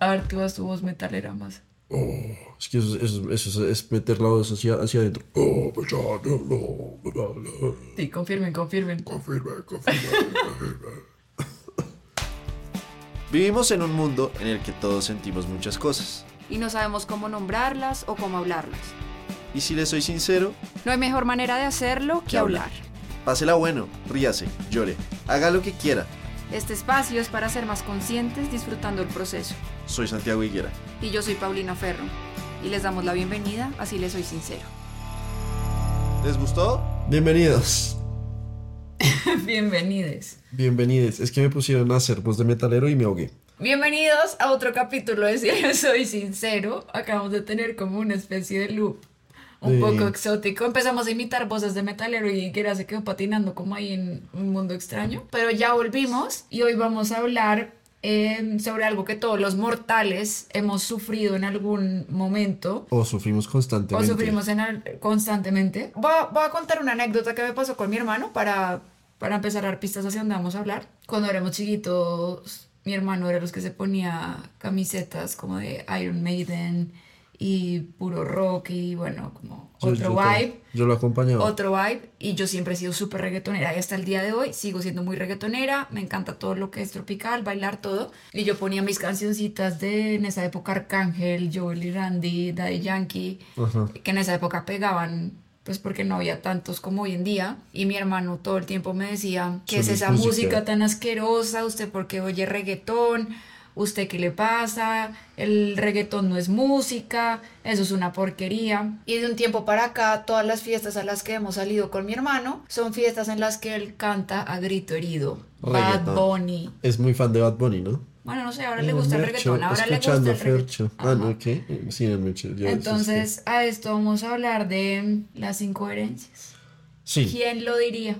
A ver, tú haz tu voz metalera más. Oh, es que eso, eso- eso es meter la voz hacia, hacia adentro. Oh, pues. Sí, confirmen, confirmen. Confirme, confirme, confirme. Vivimos en un mundo en el que todos sentimos muchas cosas. y no sabemos cómo nombrarlas o cómo hablarlas. Y si le soy sincero, No hay mejor manera de hacerlo que Que hablar. hablar. pásela bueno, ríase, llore, haga lo que quiera. Este espacio es para ser más conscientes disfrutando el proceso. Soy Santiago Higuera. Y yo soy Paulina Ferro. Y les damos la bienvenida, así les soy sincero. ¿Les gustó? Bienvenidos. Bienvenidos. Bienvenidos. Es que me pusieron a hacer voz de metalero y me ahogué. Bienvenidos a otro capítulo de Si yo soy sincero. Acabamos de tener como una especie de loop un Sí. poco exótico. Empezamos a imitar voces de metalero y Kira se quedó patinando como ahí en un mundo extraño. Pero ya volvimos y hoy vamos a hablar eh, sobre algo que todos los mortales hemos sufrido en algún momento. O sufrimos O constantemente. sufrimos en al- constantemente. Voy a, voy a contar una anécdota que me pasó con mi hermano para, para empezar a dar pistas hacia dónde vamos a hablar. Cuando éramos chiquitos, mi hermano era los que se ponía camisetas como de Iron Maiden y puro rock y bueno, como Yo- otro yo te- vibe. Yo lo acompañaba. Otro vibe y yo siempre he sido súper reggaetonera y hasta el día de hoy sigo siendo muy reggaetonera, me encanta todo lo que es tropical, bailar todo y yo ponía mis cancioncitas de en esa época Arcángel, Joel y Randy, Daddy Yankee, Ajá. que en esa época pegaban pues porque no había tantos como hoy en día y mi hermano todo el tiempo me decía ¿qué es esa música". música tan asquerosa? ¿Usted por qué oye reggaetón? ¿Usted qué le pasa? El reggaetón no es música, eso es una porquería. Y de un tiempo para acá, todas las fiestas a las que hemos salido con mi hermano son fiestas en las que él canta a grito herido. Bad Reggaetón. Bunny. Es muy fan de Bad Bunny, ¿no? Bueno, no sé, ahora le gusta el Mercho, reggaetón, ahora le gusta escuchando el reggaetón. Fercho. Ah, no, ¿qué? Sí, el Mercho. yo- Entonces, a esto vamos a hablar de las incoherencias. Sí. ¿Quién lo diría?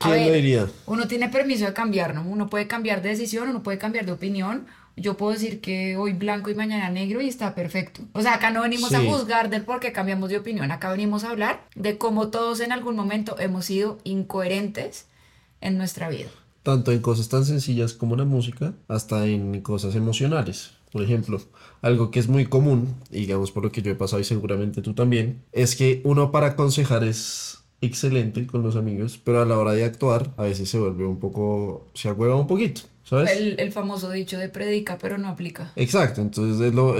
A ¿Quién lo ver, diría? Uno tiene permiso de cambiar, ¿no? Uno puede cambiar de decisión, uno puede cambiar de opinión. Yo puedo decir que hoy blanco y mañana negro y está perfecto. O sea, acá no venimos a Sí. juzgar del por qué cambiamos de opinión. Acá venimos a hablar de cómo todos en algún momento hemos sido incoherentes en nuestra vida. Tanto en cosas tan sencillas como la música, hasta en cosas emocionales. Por ejemplo, algo que es muy común, y digamos por lo que yo he pasado y seguramente tú también, es que uno para aconsejar es excelente con los amigos, pero a la hora de actuar a veces se vuelve un poco, se agüeva un poquito, ¿sabes? El, el famoso dicho de predica, pero no aplica. Exacto, entonces es lo,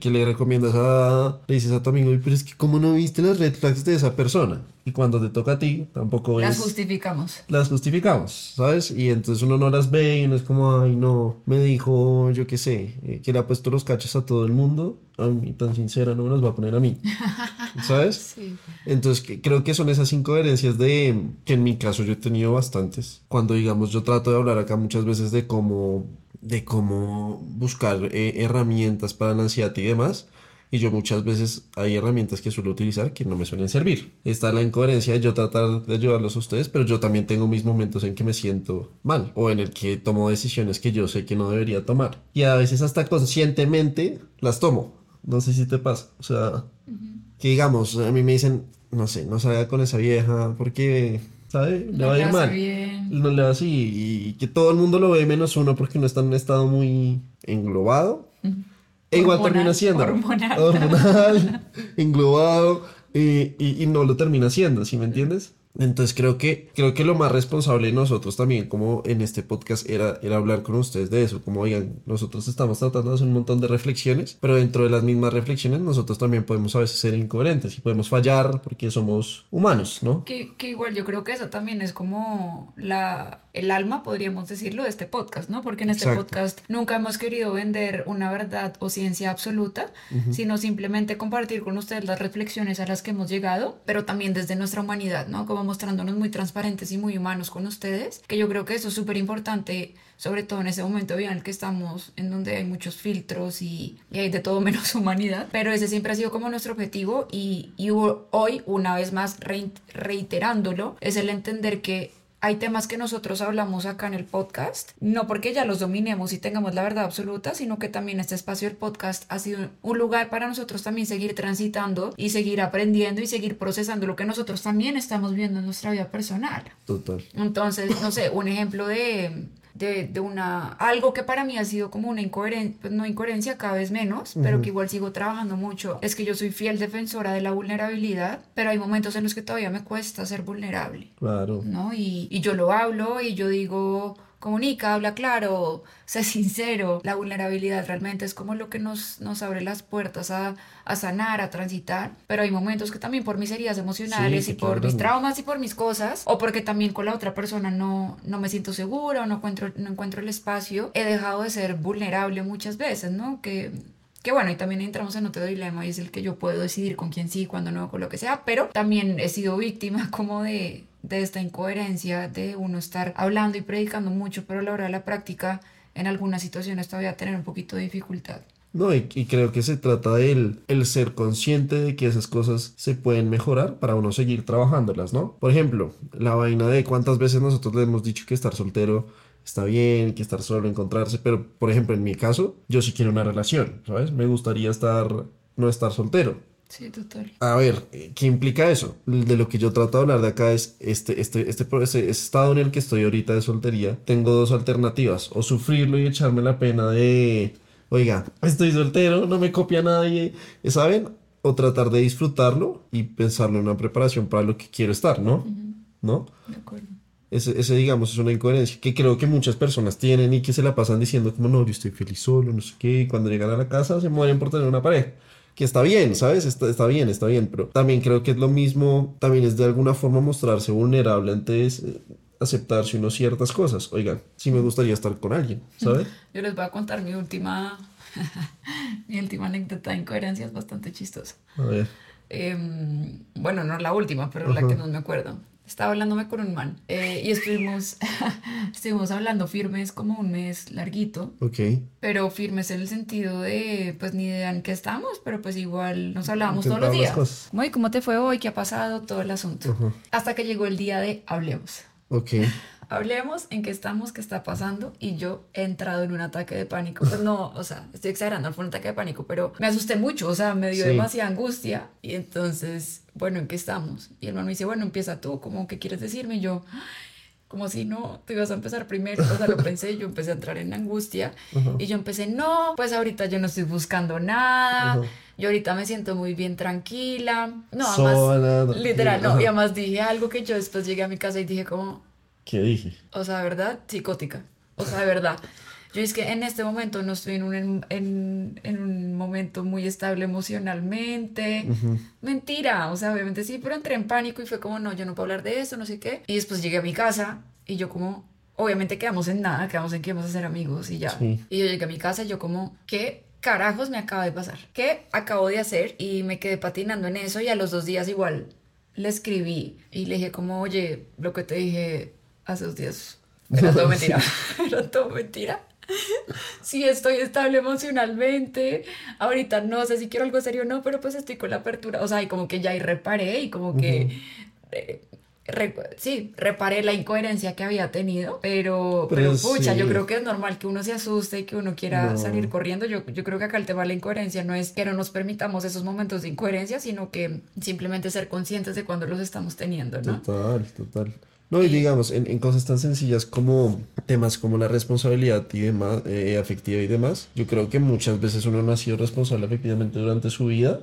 que le recomiendas a, le dices a tu amigo, pero es que como no viste las red flags de esa persona, y cuando te toca a ti, tampoco Las es justificamos. las justificamos, ¿sabes? Y entonces uno no las ve y uno es como, ay, no, me dijo, yo qué sé, eh, que le ha puesto los cachos a todo el mundo, a mí tan sincera no me los va a poner a mí, ¿sabes? Sí. Entonces que- creo que son esas incoherencias de, que en mi caso yo he tenido bastantes, cuando digamos yo trato de hablar acá muchas veces de cómo, de cómo buscar eh, herramientas para la ansiedad y demás. Y yo muchas veces hay herramientas que suelo utilizar que no me suelen servir. Está la incoherencia de yo tratar de ayudarlos a ustedes, pero yo también tengo mis momentos en que me siento mal o en el que tomo decisiones que yo sé que no debería tomar. Y a veces hasta conscientemente las tomo. No sé si te pasa. O sea, que digamos, a mí me dicen, no sé, no salga con esa vieja porque, ¿sabe? Le No va a ir mal. bien. No le va así. Y que todo el mundo lo ve menos uno porque uno está en un estado muy englobado. E igual Hormonal, termina siendo. hormonal. Hormonal, englobado. Y, y- y no lo termina haciendo, ¿sí me entiendes? Entonces creo que, creo que lo más responsable de nosotros también, como en este podcast, era, era hablar con ustedes de eso. Como, oigan, nosotros estamos tratando de hacer un montón de reflexiones, pero dentro de las mismas reflexiones nosotros también podemos a veces ser incoherentes y podemos fallar porque somos humanos, ¿no? Que, que igual yo creo que eso también es como la, el alma, podríamos decirlo, de este podcast, ¿no? Porque en este Exacto. podcast nunca hemos querido vender una verdad o ciencia absoluta, sino simplemente compartir con ustedes las reflexiones a las que hemos llegado, pero también desde nuestra humanidad, ¿no? Como mostrándonos muy transparentes y muy humanos con ustedes, que yo creo que eso es súper importante, sobre todo en ese momento en el que estamos, en donde hay muchos filtros y, y hay de todo menos humanidad, pero ese siempre ha sido como nuestro objetivo y, y hoy, una vez más reiterándolo, es el entender que hay temas que nosotros hablamos acá en el podcast, no porque ya los dominemos y tengamos la verdad absoluta, sino que también este espacio del podcast ha sido un lugar para nosotros también seguir transitando y seguir aprendiendo y seguir procesando lo que nosotros también estamos viendo en nuestra vida personal. Total. Entonces, no sé, un ejemplo de, de, de una, algo que para mí ha sido como una incoherencia, pues no incoherencia cada vez menos, pero que igual sigo trabajando mucho, es que yo soy fiel defensora de la vulnerabilidad, pero hay momentos en los que todavía me cuesta ser vulnerable. Claro. ¿No? Y, y yo lo hablo y yo digo, comunica, habla claro, sé sincero. La vulnerabilidad realmente es como lo que nos, nos abre las puertas a, a sanar, a transitar. Pero hay momentos que también por mis heridas emocionales Sí, y por mis traumas y por mis cosas, o porque también con la otra persona no, no me siento segura o no encuentro, no encuentro el espacio, he dejado de ser vulnerable muchas veces, ¿no? Que que bueno, y también entramos en otro dilema y es el que yo puedo decidir con quién sí, cuándo no, con lo que sea, pero también he sido víctima como de, de esta incoherencia de uno estar hablando y predicando mucho, pero a la hora de la práctica en algunas situaciones todavía tener un poquito de dificultad. No, y, y creo que se trata del el ser consciente de que esas cosas se pueden mejorar para uno seguir trabajándolas, ¿no? Por ejemplo, la vaina de cuántas veces nosotros le hemos dicho que estar soltero está bien, que estar solo, encontrarse, pero por ejemplo, en mi caso, yo sí quiero una relación, ¿sabes? Me gustaría estar, no estar soltero. Sí, total. A ver, eh, ¿qué implica eso? De lo que yo trato de hablar de acá es este, este, este, ese estado en el que estoy ahorita de soltería. Tengo dos alternativas, o sufrirlo y echarme la pena de, oiga, estoy soltero, no me copia nadie, ¿saben? O tratar de disfrutarlo y pensarlo en una preparación para lo que quiero estar, ¿no? ¿No? De acuerdo. Ese, ese, digamos, es una incoherencia que creo que muchas personas tienen y que se la pasan diciendo como, no, yo estoy feliz solo, no sé qué, y cuando llegan a la casa se mueren por tener una pareja. Que está bien, ¿sabes? Está, está bien, está bien, pero también creo que es lo mismo, también es de alguna forma mostrarse vulnerable antes, eh, aceptarse uno ciertas cosas. Oigan, sí me gustaría estar con alguien, ¿sabes? Yo les voy a contar mi última, mi última anécdota de incoherencia, es bastante chistosa. A ver. Em, bueno, no la última, pero la que no me acuerdo. Estaba hablándome con un man eh, y estuvimos, estuvimos hablando firmes como un mes larguito, Ok. pero firmes en el sentido de, pues ni idea en qué estamos, pero pues igual nos hablábamos todos los días. Muy, ¿cómo te fue hoy? ¿Qué ha pasado? Todo el asunto. Hasta que llegó el día de hablemos. Ok. Hablemos en qué estamos, qué está pasando y yo he entrado en un ataque de pánico. Pues no, o sea, estoy exagerando, no fue un ataque de pánico, pero me asusté mucho, o sea, me dio Sí. demasiada angustia y entonces, bueno, ¿en qué estamos? Y el hermano me dice, bueno, empieza tú, ¿cómo qué quieres decirme? Y yo, como si no, tú ibas a empezar primero, o sea, lo pensé, yo empecé a entrar en angustia y yo empecé, no, pues ahorita yo no estoy buscando nada, Ajá. yo ahorita me siento muy bien tranquila, no, además, Sola, literal, no, y además dije algo que yo después llegué a mi casa y dije como, ¿Qué dije? o sea, de verdad, psicótica. O sea, de verdad. Yo es que en este momento no estoy en un, en, en- un momento muy estable emocionalmente. Mentira, o sea, obviamente sí, pero entré en pánico y fue como, no, yo no puedo hablar de eso, no sé qué. Y después llegué a mi casa y yo como, obviamente quedamos en nada, quedamos en que íbamos a ser amigos y ya. Sí. Y yo llegué a mi casa y yo como, ¿qué carajos me acaba de pasar? ¿Qué acabo de hacer? Y me quedé patinando en eso y a los dos días igual le escribí y le dije como, oye, lo que te dije hace dos días era todo mentira. era todo mentira. Sí, estoy estable emocionalmente. Ahorita no sé si quiero algo serio o no, pero pues estoy con la apertura. O sea, y como que ya ahí reparé y como que... eh, re- sí, reparé la incoherencia que había tenido, pero, pero, Pero pucha, yo sí. creo que es normal que uno se asuste y que uno quiera No. salir corriendo. Yo, yo creo que acá el tema de la incoherencia no es que no nos permitamos esos momentos de incoherencia, sino que simplemente ser conscientes de cuando los estamos teniendo, ¿no? Total, total. No, y digamos, en, en cosas tan sencillas como temas como la responsabilidad y demás, eh, afectiva y demás, yo creo que muchas veces uno no ha sido responsable efectivamente durante su vida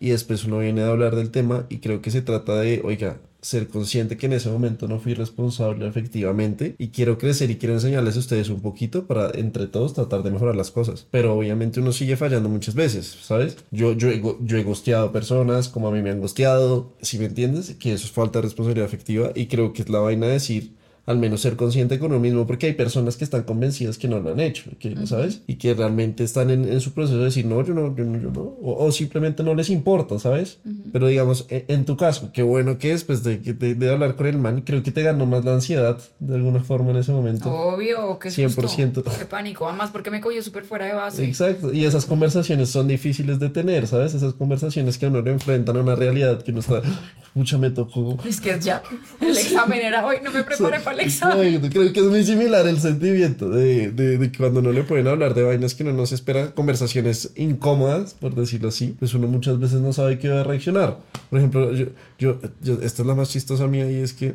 y después uno viene a hablar del tema y creo que se trata de, oiga, ser consciente que en ese momento no fui responsable efectivamente y quiero crecer y quiero enseñarles a ustedes un poquito para entre todos tratar de mejorar las cosas. Pero obviamente uno sigue fallando muchas veces, ¿sabes? Yo, yo, he, yo he gosteado personas como a mí me han gosteado, si me entiendes, que eso es falta de responsabilidad afectiva y creo que es la vaina de decir al menos ser consciente con uno mismo, porque hay personas que están convencidas que no lo han hecho, que, ¿sabes? Y que realmente están en, en su proceso de decir, no, yo no, yo no, yo no, o, o simplemente no les importa, ¿sabes? Pero digamos, en, en tu caso, qué bueno que después de, que te- de hablar con el man, creo que te ganó más la ansiedad de alguna forma en ese momento. Obvio, que susto, 100%. Qué pánico, además porque me cogió súper fuera de base. Exacto, y esas conversaciones son difíciles de tener, ¿sabes? Esas conversaciones que a uno le enfrentan a una realidad que uno está, mucha me tocó. Es que ya, el examen era hoy, no me preparé para el examen. Creo que es muy similar el sentimiento de, de, de cuando no le pueden hablar de vainas que no se espera, conversaciones incómodas, por decirlo así, pues uno muchas veces no sabe qué va a reaccionar. Por ejemplo, yo, yo, yo- esta es la más chistosa mía y es que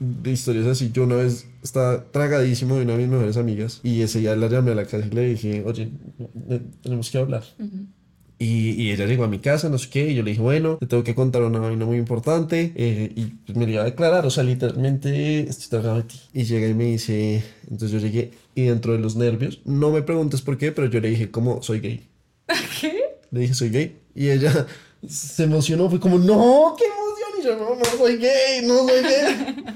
de historias así. Yo una vez estaba tragadísimo de una de mis mejores amigas y ese día la llamé a la casa y le dije, oye, tenemos que hablar. Y, y, ella llegó a mi casa, no sé qué, y yo le dije, bueno, te tengo que contar una vaina muy importante. Eh, y pues me lo iba a declarar, o sea, literalmente estoy tragado de ti. Y llega y me dice, entonces yo llegué, y dentro de los nervios, no me preguntes por qué, pero yo le dije, ¿cómo soy gay? ¿Qué? Le dije, soy gay. Y ella se emocionó, fue como, no, qué emoción. Y yo, no, no soy gay, no soy gay.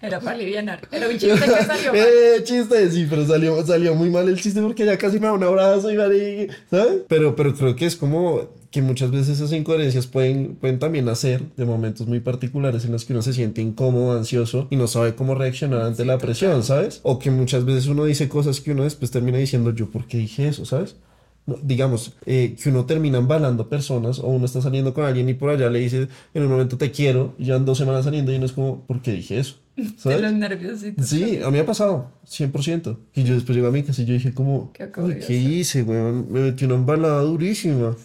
Era para aliviar. Era un chiste que salió mal. eh, chiste, sí, pero salió, salió muy mal el chiste porque ya casi me da un abrazo y me ¿sabes? Pero, pero creo que es como que muchas veces esas incoherencias pueden, pueden también nacer de momentos muy particulares en los que uno se siente incómodo, ansioso y no sabe cómo reaccionar ante la presión, ¿sabes? O que muchas veces uno dice cosas que uno después termina diciendo, yo, ¿por qué dije eso, ¿sabes? Digamos, eh, que uno termina embalando personas o uno está saliendo con alguien y por allá le dice en un momento te quiero y ya en dos semanas saliendo y uno es como, ¿por qué dije eso? ¿Sabes? De los nervios. Sí, a mí me ha pasado, 100%. Y yo después llego a mi casa y yo dije como, ¿qué, ¿qué hice, weón? Me metí una embalada durísima,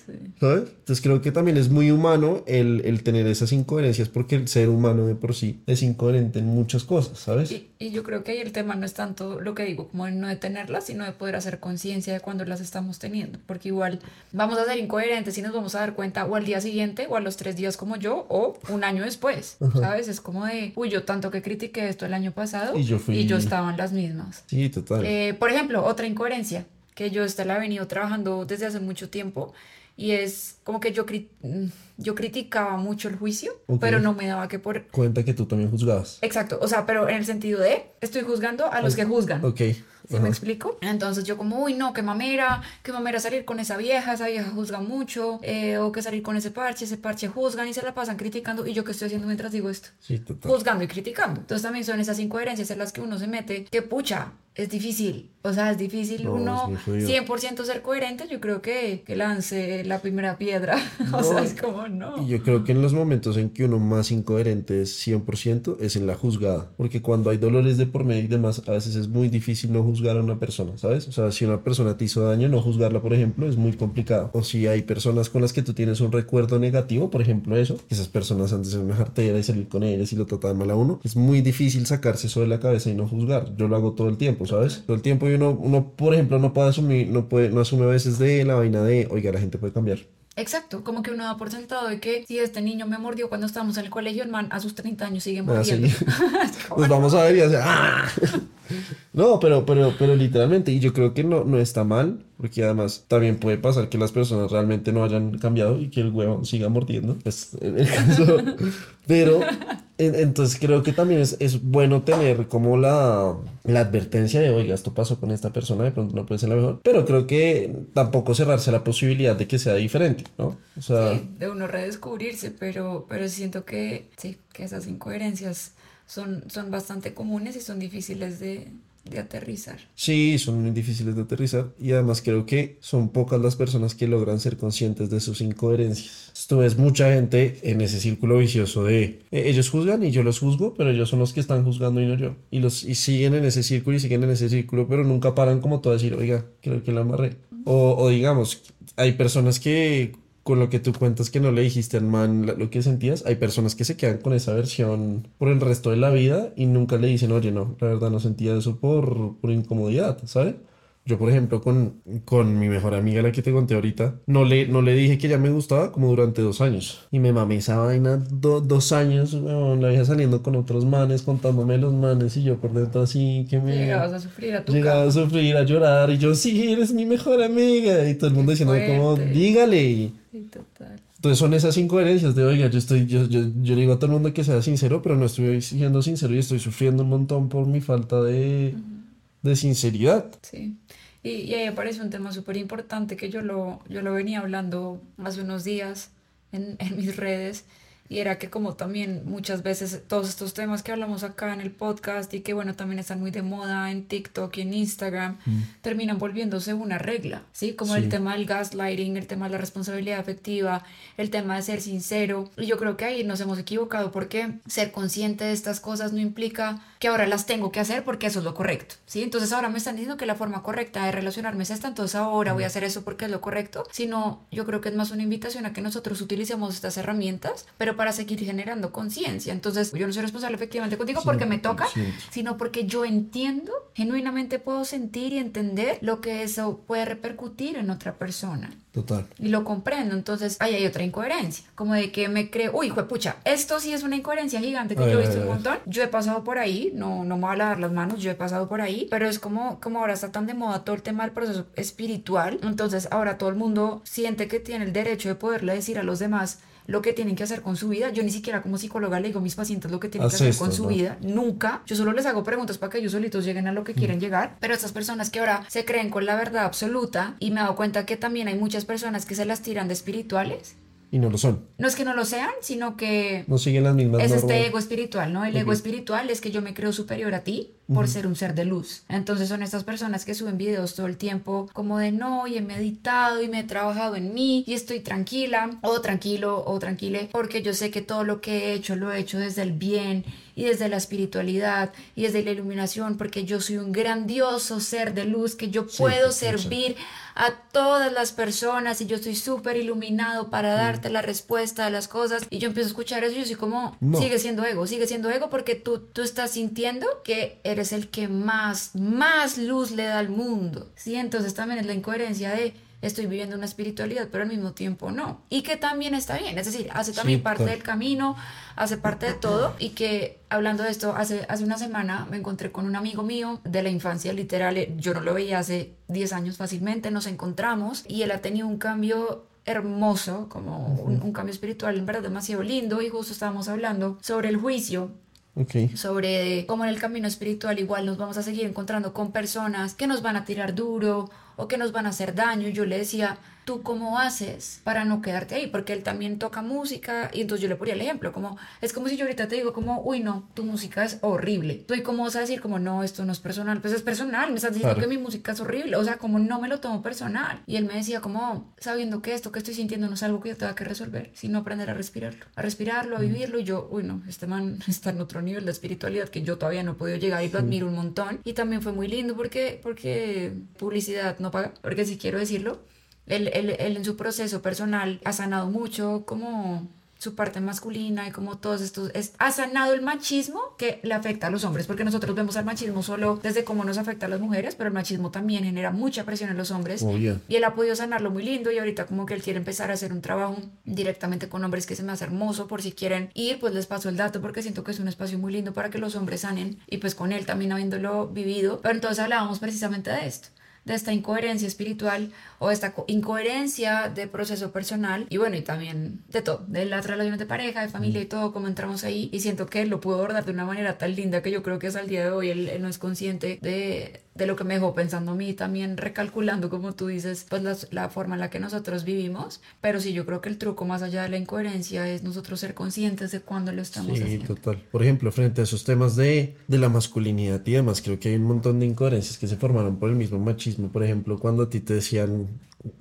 ¿sabes? Entonces creo que también es muy humano el, el, tener esas incoherencias porque el ser humano de por sí es incoherente en muchas cosas, ¿sabes? Y, y yo creo que ahí el tema no es tanto lo que digo, como no de tenerlas, sino de poder hacer conciencia de cuando las estamos teniendo. Porque igual vamos a ser incoherentes y nos vamos a dar cuenta o al día siguiente o a los tres días como yo o un año después, ¿sabes? Es como de, uy, yo tanto que critiqué esto el año pasado y yo, fui... y yo estaba en las mismas. Sí, total. Eh, por ejemplo, otra incoherencia que yo esta la he venido trabajando desde hace mucho tiempo y es como que yo, mm, yo criticaba mucho el juicio, pero no me daba que por... Cuenta que tú también juzgabas. Exacto, o sea, pero en el sentido de, estoy juzgando a los que juzgan. Ok. ¿Sí me explico? Entonces yo como, uy, no, qué mamera, qué mamera salir con esa vieja, esa vieja juzga mucho, eh, o que salir con ese parche, ese parche juzgan y se la pasan criticando, y yo qué estoy haciendo mientras digo esto? Sí, total. Juzgando y criticando. Entonces también son esas incoherencias en las que uno se mete, que pucha, es difícil, o sea, es difícil uno 100% ser coherente, yo creo que, que lance la primera piedra, o sea, es como no. Y yo creo que en los momentos en que uno más incoherente es 100% es en la juzgada, porque cuando hay dolores de por medio y demás, a veces es muy difícil no juzgar a una persona, ¿sabes? O sea, si una persona te hizo daño, no juzgarla, por ejemplo, es muy complicado. O si hay personas con las que tú tienes un recuerdo negativo, por ejemplo, eso, esas personas antes ser una jartera y salir con ellas y lo trataban mal a uno, es muy difícil sacarse eso de la cabeza y no juzgar. Yo lo hago todo el tiempo, ¿sabes? Todo el tiempo y uno, uno por ejemplo, no puede asumir, no puede, no asume a veces de la vaina de, oiga, la gente puede cambiar. Exacto, como que uno da por sentado de que si este niño me mordió cuando estábamos en el colegio, el man a sus 30 años sigue mordiendo. Ah, sí. Pues vamos a ver y hacer, ¡ah! No, pero, pero, pero literalmente, y yo creo que no, no está mal, porque además también puede pasar que las personas realmente no hayan cambiado y que el huevo siga mordiendo, pues en el caso, pero entonces creo que también es, es bueno tener como la, la, advertencia de, oiga, esto pasó con esta persona, de pronto no puede ser la mejor, pero creo que tampoco cerrarse la posibilidad de que sea diferente, ¿no? O sea, de uno redescubrirse, pero, pero siento que, sí, que esas incoherencias son, son bastante comunes y son difíciles de, de aterrizar. Sí, son muy difíciles de aterrizar y además creo que son pocas las personas que logran ser conscientes de sus incoherencias. Tú ves mucha gente en ese círculo vicioso de eh, ellos juzgan y yo los juzgo, pero ellos son los que están juzgando y no yo. Y, los, siguen en ese círculo y siguen en ese círculo, pero nunca paran como todo a decir, oiga, creo que la amarré. O digamos, hay personas que con lo que tú cuentas que no le dijiste al man lo que sentías, hay personas que se quedan con esa versión por el resto de la vida y nunca le dicen, oye, no, la verdad no sentía eso por, por incomodidad, ¿sabes? Yo, por ejemplo, con, con mi mejor amiga, la que te conté ahorita, no le, no le dije que ya me gustaba como durante dos años. Y me mamé esa vaina dos años, la veía saliendo con otros manes, contándome los manes, y yo por dentro así que me... Llegabas a sufrir a tu Llegaba a sufrir, a llorar, y yo, sí, eres mi mejor amiga. Y todo el mundo diciendo como, dígale. Sí, total. Entonces son esas incoherencias de, oiga, yo estoy, yo, yo, yo digo a todo el mundo que sea sincero, pero no estoy siendo sincero y estoy sufriendo un montón por mi falta de de sinceridad. Sí. Y, y ahí aparece un tema súper importante que yo lo, yo lo venía hablando hace unos días en, en mis redes y era que como también muchas veces todos estos temas que hablamos acá en el podcast y que bueno también están muy de moda en TikTok y en Instagram mm. terminan volviéndose una regla, ¿sí? Como el tema del gaslighting, el tema de la responsabilidad afectiva, el tema de ser sincero y yo creo que ahí nos hemos equivocado porque ser consciente de estas cosas no implica que ahora las tengo que hacer porque eso es lo correcto, ¿sí? Entonces ahora me están diciendo que la forma correcta de relacionarme es esta, entonces ahora voy a mm. hacer eso porque es lo correcto, sino yo creo que es más una invitación a que nosotros utilicemos estas herramientas, pero para para seguir generando conciencia. Entonces, yo no soy responsable efectivamente contigo porque me toca, sino porque yo entiendo, genuinamente puedo sentir y entender lo que eso puede repercutir en otra persona. Total. Y lo comprendo. Entonces, ahí hay otra incoherencia. Como de que me creo, uy, pucha, esto sí es una incoherencia gigante que yo he visto un montón. Yo he pasado por ahí, no, no me voy a lavar las manos, yo he pasado por ahí, pero es como, como ahora está tan de moda todo el tema del proceso espiritual. Entonces, ahora todo el mundo siente que tiene el derecho de poderle decir a los demás lo que tienen que hacer con su vida. Yo ni siquiera como psicóloga le digo a mis pacientes lo que tienen que hacer con su vida. Nunca. Yo solo les hago preguntas para que ellos solitos lleguen a lo que quieren llegar. Pero estas personas que ahora se creen con la verdad absoluta y me he dado cuenta que también hay muchas personas que se las tiran de espirituales y no lo son. No es que no lo sean, sino que... No siguen las mismas Es este ego espiritual, ¿no? El ego espiritual es que yo me creo superior a ti por ser un ser de luz. Entonces son estas personas que suben videos todo el tiempo como de no, y he meditado y me he trabajado en mí y estoy tranquila o tranquilo o tranquile porque yo sé que todo lo que he hecho lo he hecho desde el bien y desde la espiritualidad y desde la iluminación porque yo soy un grandioso ser de luz que yo puedo servir a todas las personas y yo estoy súper iluminado para darte la respuesta a las cosas y yo empiezo a escuchar eso y yo soy como sigue siendo ego, sigue siendo ego porque tú, tú estás sintiendo que eres el que más, más luz le da al mundo. Sí, entonces también es la incoherencia de estoy viviendo una espiritualidad, pero al mismo tiempo no. Y que también está bien, es decir, hace también parte del camino, hace parte de todo. Y que hablando de esto, hace, hace una semana me encontré con un amigo mío de la infancia, literal, yo no lo veía hace 10 años fácilmente, nos encontramos y él ha tenido un cambio hermoso, como un, un, cambio espiritual en verdad demasiado lindo y justo estábamos hablando sobre el juicio sobre cómo en el camino espiritual igual nos vamos a seguir encontrando con personas que nos van a tirar duro o que nos van a hacer daño. Yo le decía, ¿tú cómo haces para no quedarte ahí? Porque él también toca música y entonces yo le ponía el ejemplo, como es como si yo ahorita te digo como, uy no, tu música es horrible. ¿Tú y cómo vas a decir como, no, esto no es personal? Pues es personal, me estás diciendo que mi música es horrible, o sea, como no me lo tomo personal. Y él me decía como, sabiendo que esto que estoy sintiendo no es algo que yo tenga que resolver, sino aprender a respirarlo, a respirarlo, a vivirlo y yo, uy no, este man está en otro nivel de espiritualidad que yo todavía no he podido llegar y lo admiro un montón. Y también fue muy lindo porque, porque publicidad no paga, porque si quiero decirlo, él, él, él, en su proceso personal ha sanado mucho como su parte masculina y como todos estos, es, ha sanado el machismo que le afecta a los hombres, porque nosotros vemos al machismo solo desde cómo nos afecta a las mujeres, pero el machismo también genera mucha presión en los hombres y él ha podido sanarlo muy lindo y ahorita como que él quiere empezar a hacer un trabajo directamente con hombres que se me hace hermoso, por si quieren ir, pues les paso el dato porque siento que es un espacio muy lindo para que los hombres sanen y pues con él también habiéndolo vivido, pero entonces hablábamos precisamente de esto de esta incoherencia espiritual o esta incoherencia de proceso personal y bueno, y también de todo, de las relaciones de pareja, de familia y todo, como entramos ahí. Y siento que lo pudo abordar de una manera tan linda que yo creo que hasta el día de hoy él, no es consciente de, de, lo que me dejó pensando a mí, también recalculando, como tú dices, pues la, la, forma en la que nosotros vivimos, pero sí, yo creo que el truco más allá de la incoherencia es nosotros ser conscientes de cuándo lo estamos sí, haciendo. total. Por ejemplo, frente a esos temas de, de la masculinidad y demás, creo que hay un montón de incoherencias que se formaron por el mismo machismo por ejemplo, cuando a ti te decían,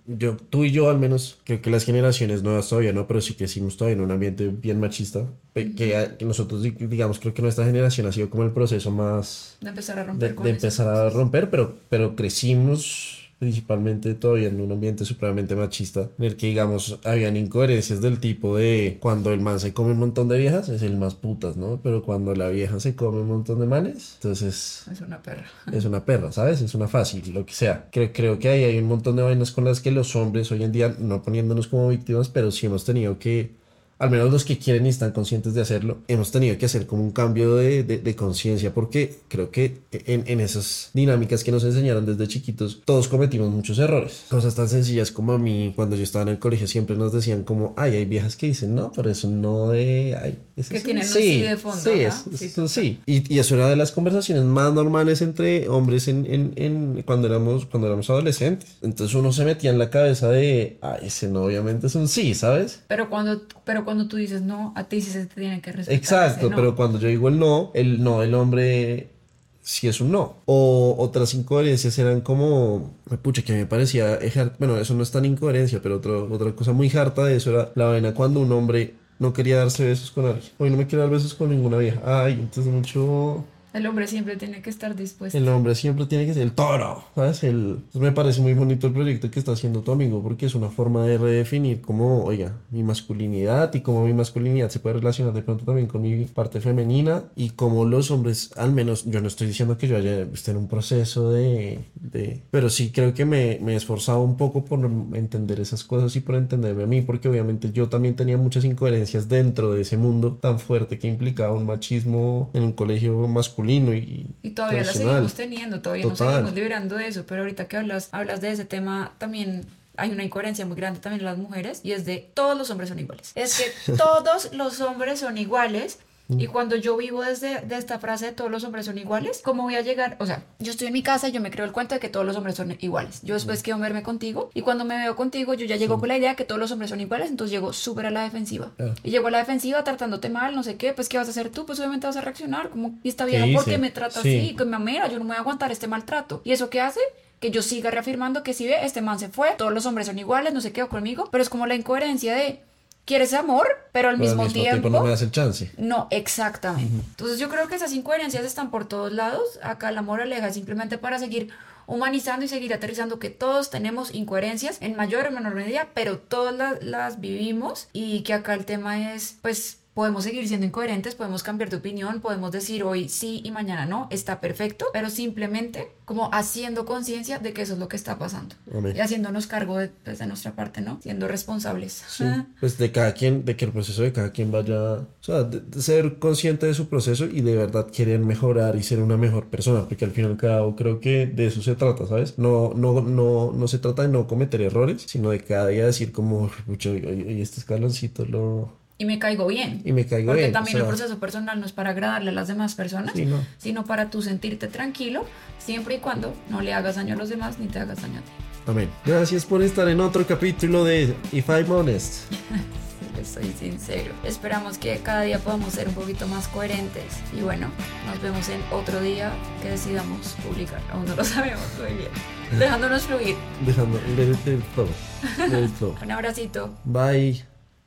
yo, tú y yo al menos, creo que las generaciones nuevas todavía no, pero sí que hicimos todavía en un ambiente bien machista, que, nosotros, digamos, creo que nuestra generación ha sido como el proceso más... De empezar a romper. De, de empezar a romper, pero, pero crecimos principalmente todavía en un ambiente supremamente machista, en el que, digamos, habían incoherencias del tipo de cuando el man se come un montón de viejas, es el más putas, ¿no? Pero cuando la vieja se come un montón de manes, entonces... Es una perra. Es una perra, ¿sabes? Es una fácil, lo que sea. Creo, creo que ahí hay un montón de vainas con las que los hombres hoy en día, no poniéndonos como víctimas, pero sí hemos tenido que al menos los que quieren y están conscientes de hacerlo, hemos tenido que hacer como un cambio de, de, conciencia porque creo que en, en, esas dinámicas que nos enseñaron desde chiquitos, todos cometimos muchos errores. Cosas tan sencillas como a mí, cuando yo estaba en el colegio, siempre nos decían como, ay, hay viejas que dicen, no, pero eso no de... Ay, que tienen sí, de fondo. Sí, sí, sí. Y, y, eso era de las conversaciones más normales entre hombres en, en, en, cuando, éramos, cuando éramos adolescentes. Entonces uno se metía en la cabeza de, ay, ese no obviamente es un sí, ¿sabes? Pero cuando, pero cuando tú dices no, a ti sí se te tiene que respetar. Exacto, pero cuando yo digo el no, el no el hombre sí es un no. O otras incoherencias eran como, pucha, que me parecía, bueno, eso no es tan incoherencia, pero otra cosa muy harta de eso era la vaina cuando un hombre no quería darse besos con alguien. Hoy no me quiero dar besos con ninguna vieja. Ay, entonces mucho El hombre siempre tiene que estar dispuesto. El hombre siempre tiene que ser el toro, ¿sabes? El, me parece muy bonito el proyecto que está haciendo tu amigo porque es una forma de redefinir cómo, oiga, mi masculinidad y cómo mi masculinidad se puede relacionar de pronto también con mi parte femenina y cómo los hombres, al menos, yo no estoy diciendo que yo haya esté en un proceso de, de pero sí creo que me, me he esforzado un poco por entender esas cosas y por entenderme a mí porque obviamente yo también tenía muchas incoherencias dentro de ese mundo tan fuerte que implicaba un machismo en un colegio masculino y, todavía la seguimos teniendo, todavía nos seguimos liberando de eso, pero ahorita que hablas, hablas de ese tema también hay una incoherencia muy grande también en las mujeres y es de todos los hombres son iguales. Es que todos los hombres son iguales y cuando yo vivo desde de esta frase de todos los hombres son iguales, ¿cómo voy a llegar? O sea, yo estoy en mi casa y yo me creo el cuento de que todos los hombres son iguales. Yo después quiero verme contigo y cuando me veo contigo yo ya llego con la idea de que todos los hombres son iguales, entonces llego súper a la defensiva. Y llego a la defensiva tratándote mal, no sé qué, pues ¿qué vas a hacer tú? Pues obviamente vas a reaccionar como, ¿y esta vieja por qué me trata así? Que me amera, yo no me voy a aguantar este maltrato. ¿Y eso qué hace? que yo siga reafirmando que si ve, este man se fue, todos los hombres son iguales, no se quedó conmigo, pero es como la incoherencia de quieres amor, pero al, mismo, tiempo, no me das el chance. No, exactamente. Entonces yo creo que esas incoherencias están por todos lados. Acá el amor aleja simplemente para seguir humanizando y seguir aterrizando que todos tenemos incoherencias en mayor o menor medida, pero todas las, las vivimos y que acá el tema es pues Podemos seguir siendo incoherentes, podemos cambiar de opinión, podemos decir hoy sí y mañana no, está perfecto, pero simplemente como haciendo conciencia de que eso es lo que está pasando y haciéndonos cargo de, pues, de, nuestra parte, ¿no? Siendo responsables. Sí, pues de cada quien, de que el proceso de cada quien vaya, o sea, de, ser consciente de su proceso y de verdad querer mejorar y ser una mejor persona, porque al fin y al cabo creo que de eso se trata, ¿sabes? No, no, no, no se trata de no cometer errores, sino de cada día decir como, y este escaloncito lo y me caigo bien. Y me caigo bien. Porque también el proceso personal no es para agradarle a las demás personas, sino para tú sentirte tranquilo, siempre y cuando no le hagas daño a los demás ni te hagas daño a ti. Amén. Gracias por estar en otro capítulo de If I'm Honest. Soy sincero. Esperamos que cada día podamos ser un poquito más coherentes. Y bueno, nos vemos en otro día que decidamos publicar. Aún no lo sabemos muy bien. Dejándonos fluir. Dejando, it flow. un abracito. Bye.